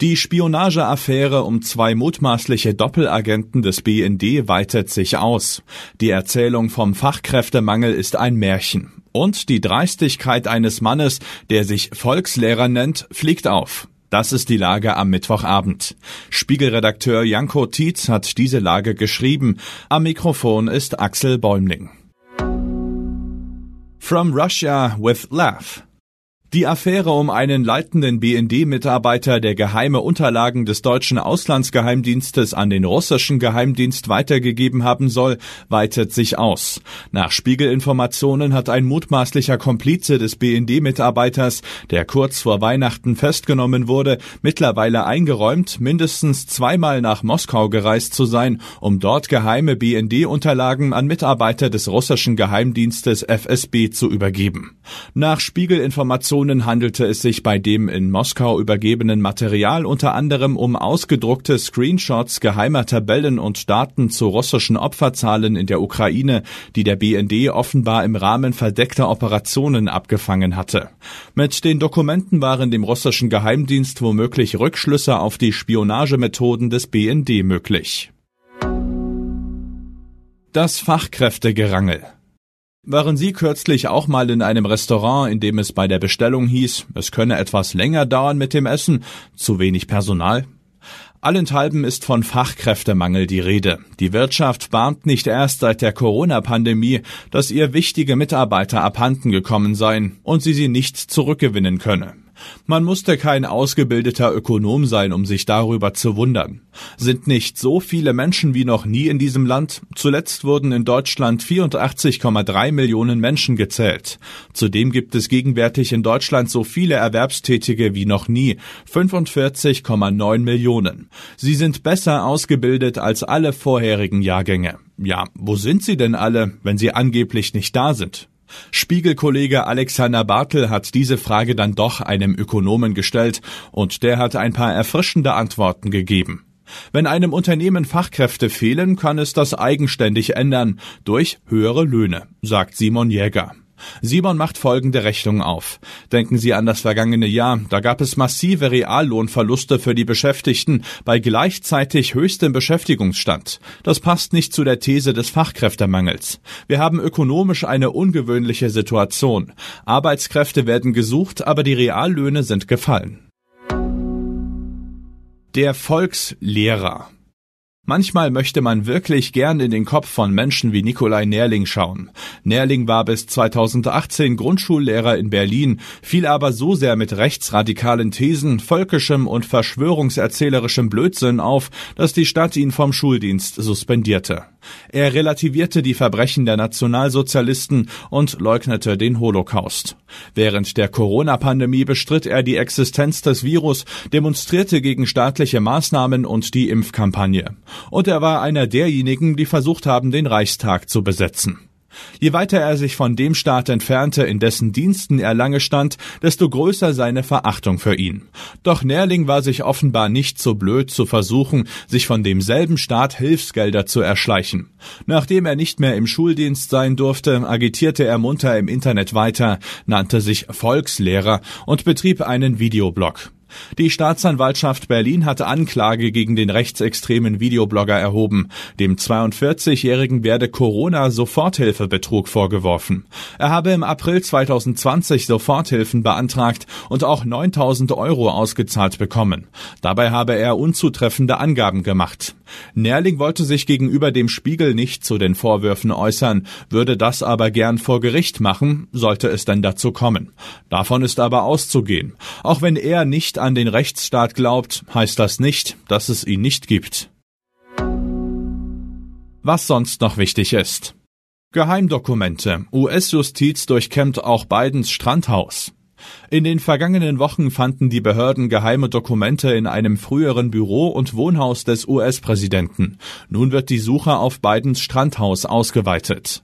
Die Spionageaffäre um zwei mutmaßliche Doppelagenten des BND weitet sich aus. Die Erzählung vom Fachkräftemangel ist ein Märchen. Und die Dreistigkeit eines Mannes, der sich Volkslehrer nennt, fliegt auf. Das ist die Lage am Mittwochabend. Spiegelredakteur Janko Tietz hat diese Lage geschrieben. Am Mikrofon ist Axel Bäumling. From Russia with Laugh. Die Affäre um einen leitenden BND-Mitarbeiter, der geheime Unterlagen des deutschen Auslandsgeheimdienstes an den russischen Geheimdienst weitergegeben haben soll, weitet sich aus. Nach Spiegelinformationen hat ein mutmaßlicher Komplize des BND-Mitarbeiters, der kurz vor Weihnachten festgenommen wurde, mittlerweile eingeräumt, mindestens zweimal nach Moskau gereist zu sein, um dort geheime BND-Unterlagen an Mitarbeiter des russischen Geheimdienstes FSB zu übergeben. Nach Spiegelinformationen Informationen handelte es sich bei dem in Moskau übergebenen Material unter anderem um ausgedruckte Screenshots geheimer Tabellen und Daten zu russischen Opferzahlen in der Ukraine, die der BND offenbar im Rahmen verdeckter Operationen abgefangen hatte. Mit den Dokumenten waren dem russischen Geheimdienst womöglich Rückschlüsse auf die Spionagemethoden des BND möglich. Das Fachkräftegerangel waren Sie kürzlich auch mal in einem Restaurant, in dem es bei der Bestellung hieß, es könne etwas länger dauern mit dem Essen, zu wenig Personal? Allenthalben ist von Fachkräftemangel die Rede. Die Wirtschaft bahnt nicht erst seit der Corona-Pandemie, dass ihr wichtige Mitarbeiter abhanden gekommen seien und sie sie nicht zurückgewinnen könne. Man musste kein ausgebildeter Ökonom sein, um sich darüber zu wundern. Sind nicht so viele Menschen wie noch nie in diesem Land? Zuletzt wurden in Deutschland 84,3 Millionen Menschen gezählt. Zudem gibt es gegenwärtig in Deutschland so viele Erwerbstätige wie noch nie, 45,9 Millionen. Sie sind besser ausgebildet als alle vorherigen Jahrgänge. Ja, wo sind sie denn alle, wenn sie angeblich nicht da sind? Spiegelkollege Alexander Bartel hat diese Frage dann doch einem Ökonomen gestellt und der hat ein paar erfrischende Antworten gegeben. Wenn einem Unternehmen Fachkräfte fehlen, kann es das eigenständig ändern durch höhere Löhne, sagt Simon Jäger. Simon macht folgende Rechnung auf. Denken Sie an das vergangene Jahr. Da gab es massive Reallohnverluste für die Beschäftigten bei gleichzeitig höchstem Beschäftigungsstand. Das passt nicht zu der These des Fachkräftemangels. Wir haben ökonomisch eine ungewöhnliche Situation. Arbeitskräfte werden gesucht, aber die Reallöhne sind gefallen. Der Volkslehrer Manchmal möchte man wirklich gern in den Kopf von Menschen wie Nikolai Nerling schauen. Nerling war bis 2018 Grundschullehrer in Berlin, fiel aber so sehr mit rechtsradikalen Thesen, völkischem und verschwörungserzählerischem Blödsinn auf, dass die Stadt ihn vom Schuldienst suspendierte. Er relativierte die Verbrechen der Nationalsozialisten und leugnete den Holocaust. Während der Corona-Pandemie bestritt er die Existenz des Virus, demonstrierte gegen staatliche Maßnahmen und die Impfkampagne. Und er war einer derjenigen, die versucht haben, den Reichstag zu besetzen. Je weiter er sich von dem Staat entfernte, in dessen Diensten er lange stand, desto größer seine Verachtung für ihn. Doch Nerling war sich offenbar nicht so blöd zu versuchen, sich von demselben Staat Hilfsgelder zu erschleichen. Nachdem er nicht mehr im Schuldienst sein durfte, agitierte er munter im Internet weiter, nannte sich Volkslehrer und betrieb einen Videoblog. Die Staatsanwaltschaft Berlin hatte Anklage gegen den rechtsextremen Videoblogger erhoben. Dem 42-Jährigen werde Corona-Soforthilfebetrug vorgeworfen. Er habe im April 2020 Soforthilfen beantragt und auch 9000 Euro ausgezahlt bekommen. Dabei habe er unzutreffende Angaben gemacht. Nerling wollte sich gegenüber dem Spiegel nicht zu den Vorwürfen äußern, würde das aber gern vor Gericht machen, sollte es denn dazu kommen. Davon ist aber auszugehen. Auch wenn er nicht an den Rechtsstaat glaubt, heißt das nicht, dass es ihn nicht gibt. Was sonst noch wichtig ist. Geheimdokumente. US-Justiz durchkämmt auch Bidens Strandhaus. In den vergangenen Wochen fanden die Behörden geheime Dokumente in einem früheren Büro und Wohnhaus des US-Präsidenten. Nun wird die Suche auf Bidens Strandhaus ausgeweitet.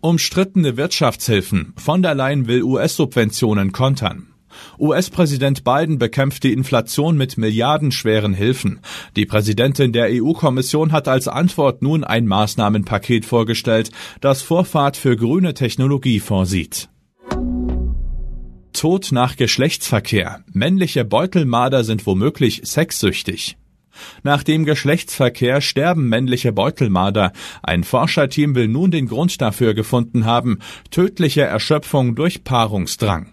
Umstrittene Wirtschaftshilfen. Von der Leyen will US-Subventionen kontern. US-Präsident Biden bekämpft die Inflation mit milliardenschweren Hilfen. Die Präsidentin der EU-Kommission hat als Antwort nun ein Maßnahmenpaket vorgestellt, das Vorfahrt für grüne Technologie vorsieht. Tod nach Geschlechtsverkehr. Männliche Beutelmarder sind womöglich sexsüchtig. Nach dem Geschlechtsverkehr sterben männliche Beutelmarder. Ein Forscherteam will nun den Grund dafür gefunden haben. Tödliche Erschöpfung durch Paarungsdrang.